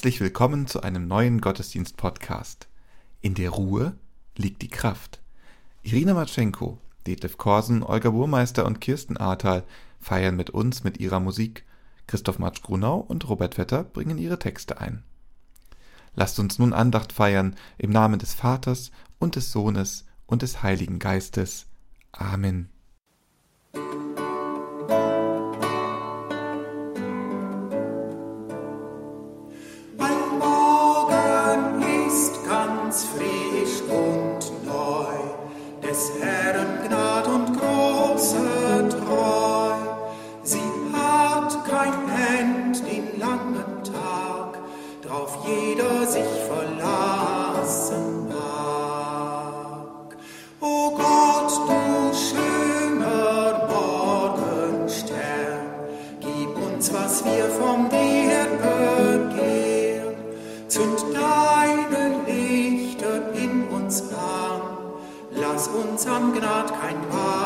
Herzlich willkommen zu einem neuen Gottesdienst-Podcast. In der Ruhe liegt die Kraft. Irina Matschenko, Detlef Korsen, Olga Burmeister und Kirsten Ahrtal feiern mit uns mit ihrer Musik. Christoph Matsch-Grunau und Robert Vetter bringen ihre Texte ein. Lasst uns nun Andacht feiern im Namen des Vaters und des Sohnes und des Heiligen Geistes. Amen. uns, was wir vom dir begehren. Zünd deine Lichter in uns an, lass uns am Gnad kein Wahr.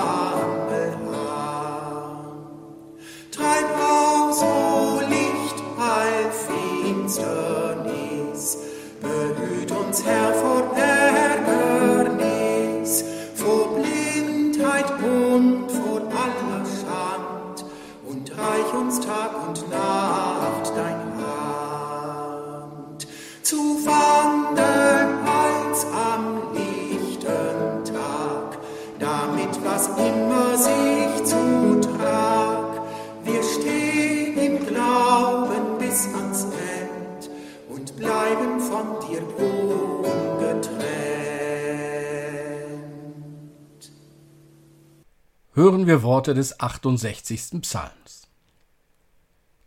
Hören wir Worte des 68. Psalms.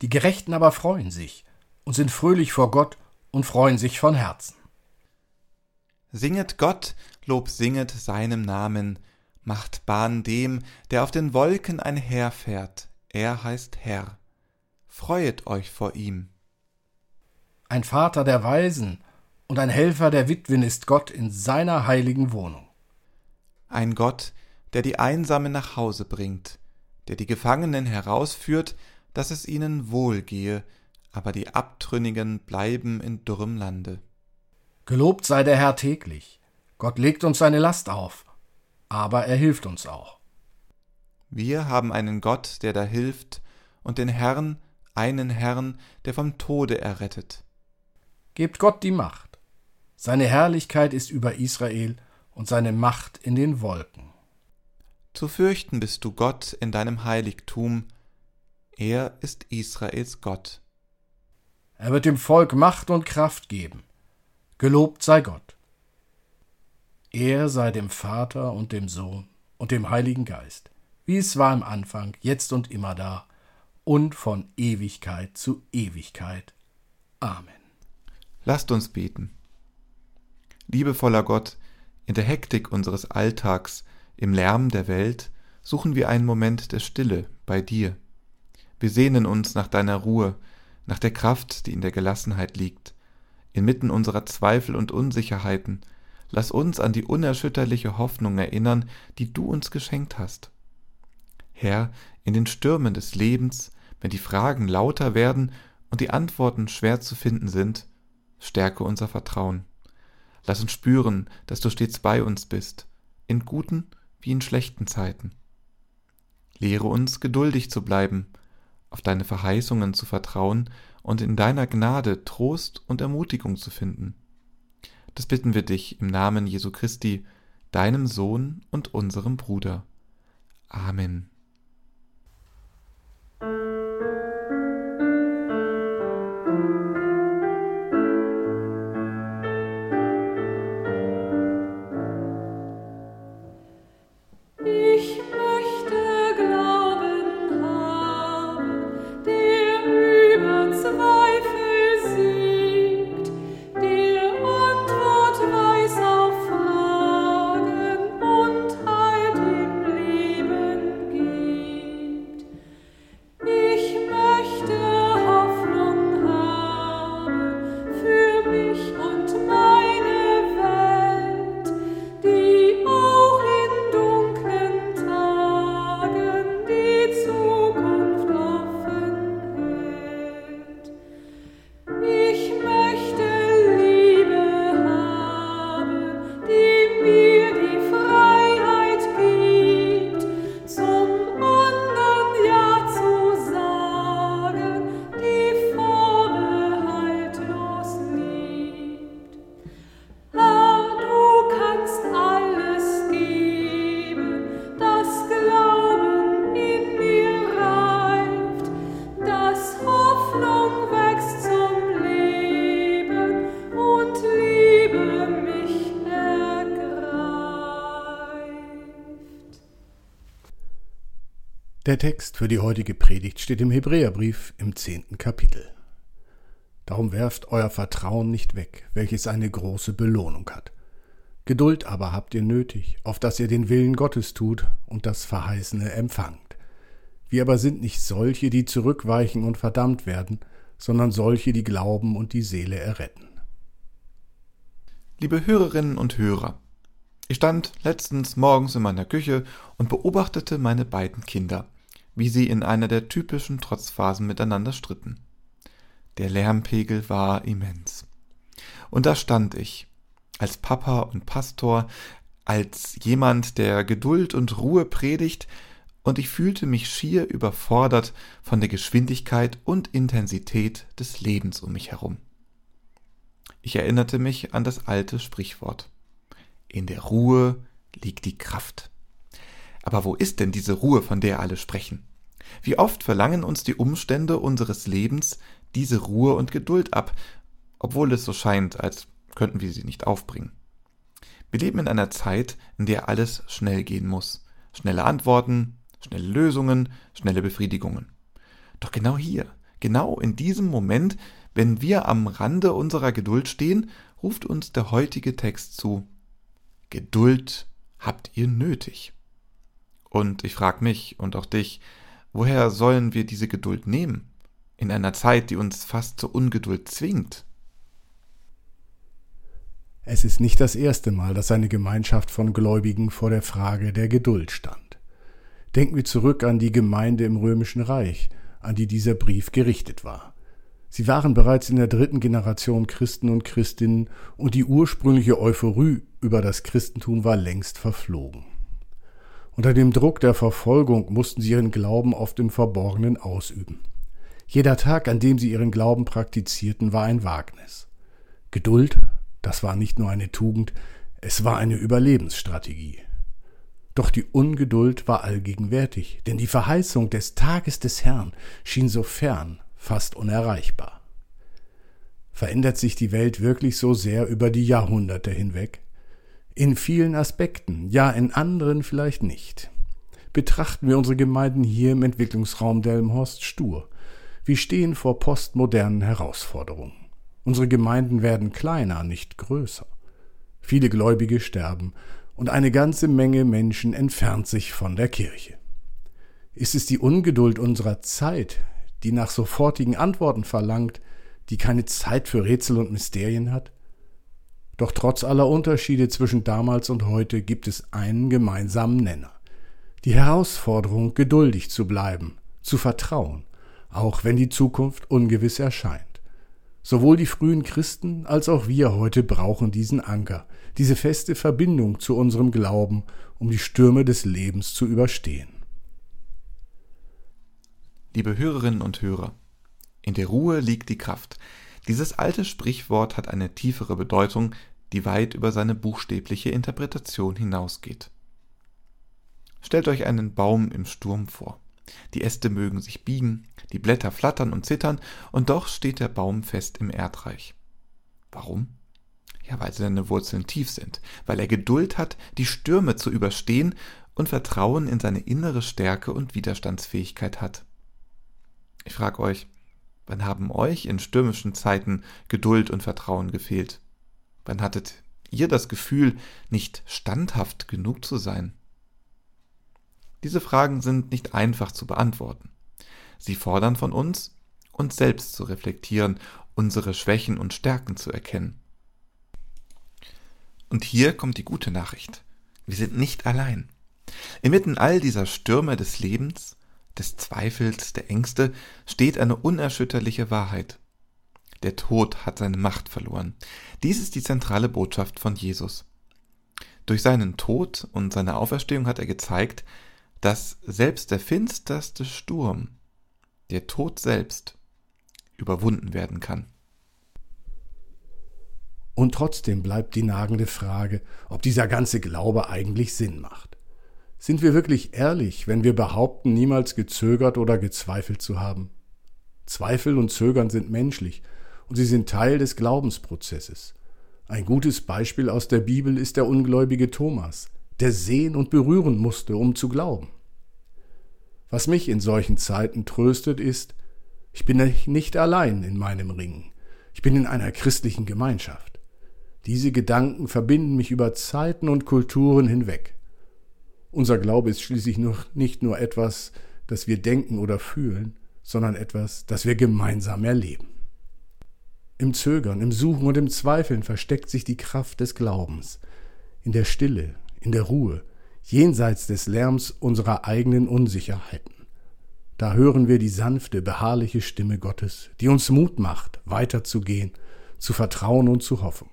Die Gerechten aber freuen sich und sind fröhlich vor Gott und freuen sich von Herzen. Singet Gott, Lob singet seinem Namen, macht Bahn dem, der auf den Wolken einherfährt, er heißt Herr. Freuet euch vor ihm. Ein Vater der Weisen und ein Helfer der Witwen ist Gott in seiner heiligen Wohnung. Ein Gott, der die Einsamen nach Hause bringt, der die Gefangenen herausführt, dass es ihnen wohl gehe, aber die Abtrünnigen bleiben in dürrem Lande. Gelobt sei der Herr täglich. Gott legt uns seine Last auf, aber er hilft uns auch. Wir haben einen Gott, der da hilft, und den Herrn, einen Herrn, der vom Tode errettet. Gebt Gott die Macht. Seine Herrlichkeit ist über Israel und seine Macht in den Wolken. Zu fürchten bist du Gott in deinem Heiligtum, er ist Israels Gott. Er wird dem Volk Macht und Kraft geben. Gelobt sei Gott. Er sei dem Vater und dem Sohn und dem Heiligen Geist, wie es war im Anfang, jetzt und immer da, und von Ewigkeit zu Ewigkeit. Amen. Lasst uns beten. Liebevoller Gott, in der Hektik unseres Alltags im Lärm der Welt suchen wir einen Moment der Stille bei dir. Wir sehnen uns nach deiner Ruhe, nach der Kraft, die in der Gelassenheit liegt. Inmitten unserer Zweifel und Unsicherheiten, lass uns an die unerschütterliche Hoffnung erinnern, die du uns geschenkt hast. Herr, in den Stürmen des Lebens, wenn die Fragen lauter werden und die Antworten schwer zu finden sind, stärke unser Vertrauen. Lass uns spüren, dass du stets bei uns bist, in guten wie in schlechten Zeiten. Lehre uns, geduldig zu bleiben, auf deine Verheißungen zu vertrauen und in deiner Gnade Trost und Ermutigung zu finden. Das bitten wir dich im Namen Jesu Christi, deinem Sohn und unserem Bruder. Amen. Der Text für die heutige Predigt steht im Hebräerbrief im zehnten Kapitel. Darum werft euer Vertrauen nicht weg, welches eine große Belohnung hat. Geduld aber habt ihr nötig, auf dass ihr den Willen Gottes tut und das Verheißene empfangt. Wir aber sind nicht solche, die zurückweichen und verdammt werden, sondern solche, die glauben und die Seele erretten. Liebe Hörerinnen und Hörer, ich stand letztens morgens in meiner Küche und beobachtete meine beiden Kinder wie sie in einer der typischen Trotzphasen miteinander stritten. Der Lärmpegel war immens. Und da stand ich, als Papa und Pastor, als jemand, der Geduld und Ruhe predigt, und ich fühlte mich schier überfordert von der Geschwindigkeit und Intensität des Lebens um mich herum. Ich erinnerte mich an das alte Sprichwort. In der Ruhe liegt die Kraft. Aber wo ist denn diese Ruhe, von der alle sprechen? Wie oft verlangen uns die Umstände unseres Lebens diese Ruhe und Geduld ab, obwohl es so scheint, als könnten wir sie nicht aufbringen. Wir leben in einer Zeit, in der alles schnell gehen muss. Schnelle Antworten, schnelle Lösungen, schnelle Befriedigungen. Doch genau hier, genau in diesem Moment, wenn wir am Rande unserer Geduld stehen, ruft uns der heutige Text zu. Geduld habt ihr nötig. Und ich frage mich und auch dich, Woher sollen wir diese Geduld nehmen? In einer Zeit, die uns fast zur Ungeduld zwingt. Es ist nicht das erste Mal, dass eine Gemeinschaft von Gläubigen vor der Frage der Geduld stand. Denken wir zurück an die Gemeinde im römischen Reich, an die dieser Brief gerichtet war. Sie waren bereits in der dritten Generation Christen und Christinnen und die ursprüngliche Euphorie über das Christentum war längst verflogen. Unter dem Druck der Verfolgung mussten sie ihren Glauben oft im Verborgenen ausüben. Jeder Tag, an dem sie ihren Glauben praktizierten, war ein Wagnis. Geduld, das war nicht nur eine Tugend, es war eine Überlebensstrategie. Doch die Ungeduld war allgegenwärtig, denn die Verheißung des Tages des Herrn schien so fern, fast unerreichbar. Verändert sich die Welt wirklich so sehr über die Jahrhunderte hinweg? In vielen Aspekten, ja in anderen vielleicht nicht. Betrachten wir unsere Gemeinden hier im Entwicklungsraum Delmenhorst stur. Wir stehen vor postmodernen Herausforderungen. Unsere Gemeinden werden kleiner, nicht größer. Viele Gläubige sterben und eine ganze Menge Menschen entfernt sich von der Kirche. Ist es die Ungeduld unserer Zeit, die nach sofortigen Antworten verlangt, die keine Zeit für Rätsel und Mysterien hat? Doch trotz aller Unterschiede zwischen damals und heute gibt es einen gemeinsamen Nenner. Die Herausforderung, geduldig zu bleiben, zu vertrauen, auch wenn die Zukunft ungewiss erscheint. Sowohl die frühen Christen als auch wir heute brauchen diesen Anker, diese feste Verbindung zu unserem Glauben, um die Stürme des Lebens zu überstehen. Liebe Hörerinnen und Hörer, in der Ruhe liegt die Kraft. Dieses alte Sprichwort hat eine tiefere Bedeutung, die weit über seine buchstäbliche Interpretation hinausgeht. Stellt euch einen Baum im Sturm vor. Die Äste mögen sich biegen, die Blätter flattern und zittern, und doch steht der Baum fest im Erdreich. Warum? Ja, weil seine Wurzeln tief sind, weil er Geduld hat, die Stürme zu überstehen und Vertrauen in seine innere Stärke und Widerstandsfähigkeit hat. Ich frage euch, Wann haben euch in stürmischen Zeiten Geduld und Vertrauen gefehlt? Wann hattet ihr das Gefühl, nicht standhaft genug zu sein? Diese Fragen sind nicht einfach zu beantworten. Sie fordern von uns, uns selbst zu reflektieren, unsere Schwächen und Stärken zu erkennen. Und hier kommt die gute Nachricht. Wir sind nicht allein. Inmitten all dieser Stürme des Lebens des Zweifels, der Ängste steht eine unerschütterliche Wahrheit. Der Tod hat seine Macht verloren. Dies ist die zentrale Botschaft von Jesus. Durch seinen Tod und seine Auferstehung hat er gezeigt, dass selbst der finsterste Sturm, der Tod selbst, überwunden werden kann. Und trotzdem bleibt die nagende Frage, ob dieser ganze Glaube eigentlich Sinn macht. Sind wir wirklich ehrlich, wenn wir behaupten, niemals gezögert oder gezweifelt zu haben? Zweifel und Zögern sind menschlich und sie sind Teil des Glaubensprozesses. Ein gutes Beispiel aus der Bibel ist der ungläubige Thomas, der sehen und berühren musste, um zu glauben. Was mich in solchen Zeiten tröstet, ist, ich bin nicht allein in meinem Ringen. Ich bin in einer christlichen Gemeinschaft. Diese Gedanken verbinden mich über Zeiten und Kulturen hinweg. Unser Glaube ist schließlich nur, nicht nur etwas, das wir denken oder fühlen, sondern etwas, das wir gemeinsam erleben. Im Zögern, im Suchen und im Zweifeln versteckt sich die Kraft des Glaubens. In der Stille, in der Ruhe, jenseits des Lärms unserer eigenen Unsicherheiten. Da hören wir die sanfte, beharrliche Stimme Gottes, die uns Mut macht, weiterzugehen, zu vertrauen und zu hoffen.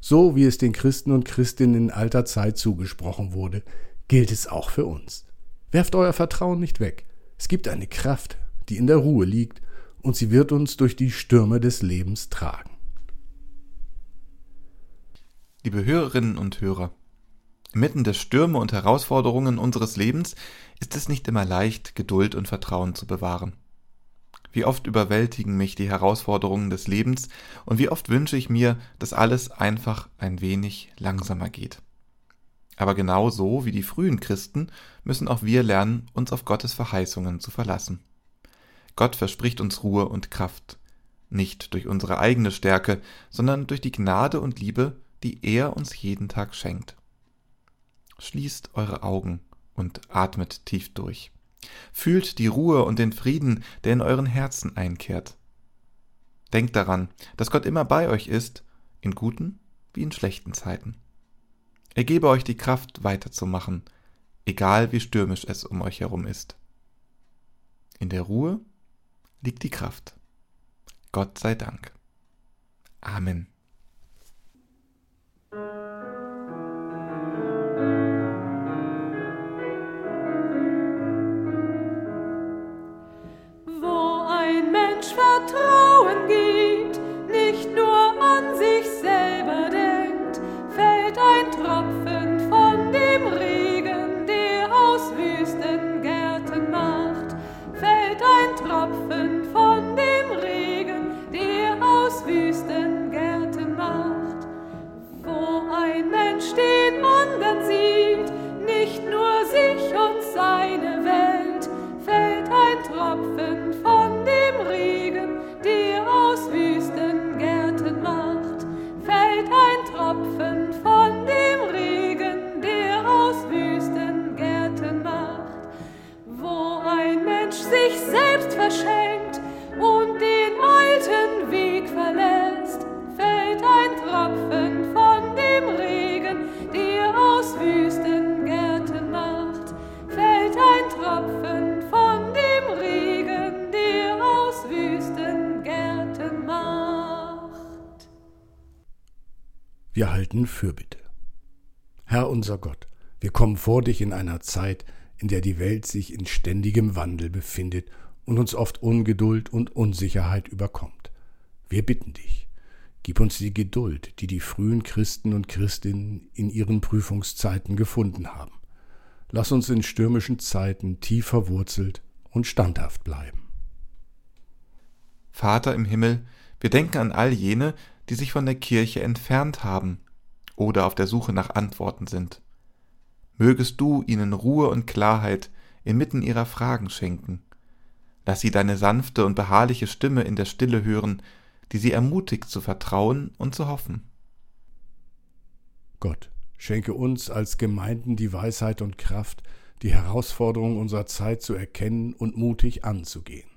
So wie es den Christen und Christinnen in alter Zeit zugesprochen wurde, gilt es auch für uns. Werft euer Vertrauen nicht weg. Es gibt eine Kraft, die in der Ruhe liegt, und sie wird uns durch die Stürme des Lebens tragen. Liebe Hörerinnen und Hörer, Inmitten der Stürme und Herausforderungen unseres Lebens ist es nicht immer leicht, Geduld und Vertrauen zu bewahren. Wie oft überwältigen mich die Herausforderungen des Lebens und wie oft wünsche ich mir, dass alles einfach ein wenig langsamer geht. Aber genau so wie die frühen Christen müssen auch wir lernen, uns auf Gottes Verheißungen zu verlassen. Gott verspricht uns Ruhe und Kraft, nicht durch unsere eigene Stärke, sondern durch die Gnade und Liebe, die er uns jeden Tag schenkt. Schließt eure Augen und atmet tief durch. Fühlt die Ruhe und den Frieden, der in euren Herzen einkehrt. Denkt daran, dass Gott immer bei euch ist, in guten wie in schlechten Zeiten. Er gebe euch die Kraft weiterzumachen, egal wie stürmisch es um euch herum ist. In der Ruhe liegt die Kraft. Gott sei Dank. Amen. Wir halten Fürbitte. Herr unser Gott, wir kommen vor dich in einer Zeit, in der die Welt sich in ständigem Wandel befindet und uns oft Ungeduld und Unsicherheit überkommt. Wir bitten dich, gib uns die Geduld, die die frühen Christen und Christinnen in ihren Prüfungszeiten gefunden haben. Lass uns in stürmischen Zeiten tief verwurzelt und standhaft bleiben. Vater im Himmel, wir denken an all jene, die sich von der Kirche entfernt haben oder auf der Suche nach Antworten sind. Mögest du ihnen Ruhe und Klarheit inmitten ihrer Fragen schenken. Lass sie deine sanfte und beharrliche Stimme in der Stille hören, die sie ermutigt zu vertrauen und zu hoffen. Gott, schenke uns als Gemeinden die Weisheit und Kraft, die Herausforderungen unserer Zeit zu erkennen und mutig anzugehen.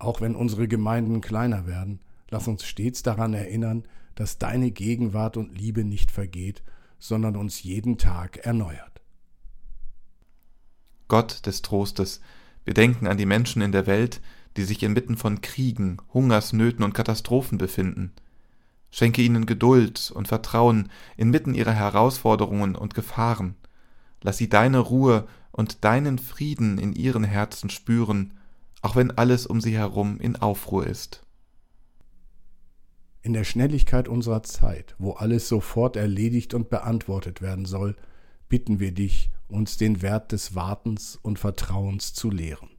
Auch wenn unsere Gemeinden kleiner werden, Lass uns stets daran erinnern, dass deine Gegenwart und Liebe nicht vergeht, sondern uns jeden Tag erneuert. Gott des Trostes, wir denken an die Menschen in der Welt, die sich inmitten von Kriegen, Hungersnöten und Katastrophen befinden. Schenke ihnen Geduld und Vertrauen inmitten ihrer Herausforderungen und Gefahren. Lass sie deine Ruhe und deinen Frieden in ihren Herzen spüren, auch wenn alles um sie herum in Aufruhr ist. In der Schnelligkeit unserer Zeit, wo alles sofort erledigt und beantwortet werden soll, bitten wir dich, uns den Wert des Wartens und Vertrauens zu lehren.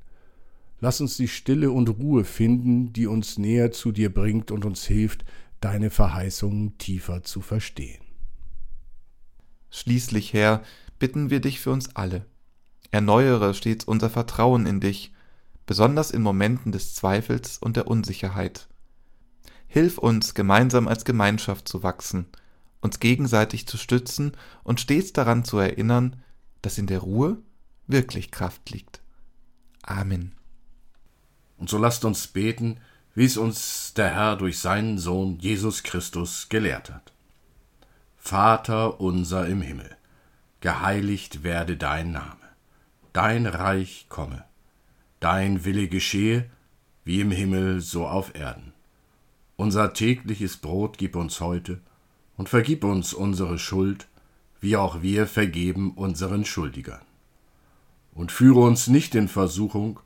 Lass uns die Stille und Ruhe finden, die uns näher zu dir bringt und uns hilft, deine Verheißungen tiefer zu verstehen. Schließlich, Herr, bitten wir dich für uns alle. erneuere stets unser Vertrauen in dich, besonders in Momenten des Zweifels und der Unsicherheit. Hilf uns, gemeinsam als Gemeinschaft zu wachsen, uns gegenseitig zu stützen und stets daran zu erinnern, dass in der Ruhe wirklich Kraft liegt. Amen. Und so lasst uns beten, wie es uns der Herr durch seinen Sohn Jesus Christus gelehrt hat. Vater unser im Himmel, geheiligt werde dein Name, dein Reich komme, dein Wille geschehe, wie im Himmel so auf Erden. Unser tägliches Brot gib uns heute und vergib uns unsere Schuld, wie auch wir vergeben unseren Schuldigern. Und führe uns nicht in Versuchung,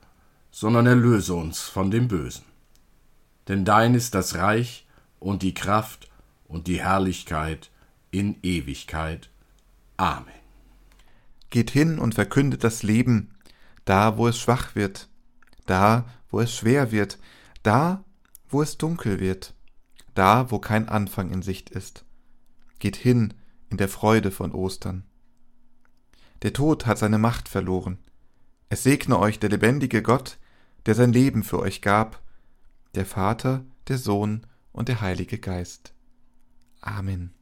sondern erlöse uns von dem Bösen. Denn dein ist das Reich und die Kraft und die Herrlichkeit in Ewigkeit. Amen. Geht hin und verkündet das Leben, da wo es schwach wird, da wo es schwer wird, da wo es dunkel wird, da wo kein Anfang in Sicht ist. Geht hin in der Freude von Ostern. Der Tod hat seine Macht verloren. Es segne euch der lebendige Gott, der sein Leben für euch gab, der Vater, der Sohn und der Heilige Geist. Amen.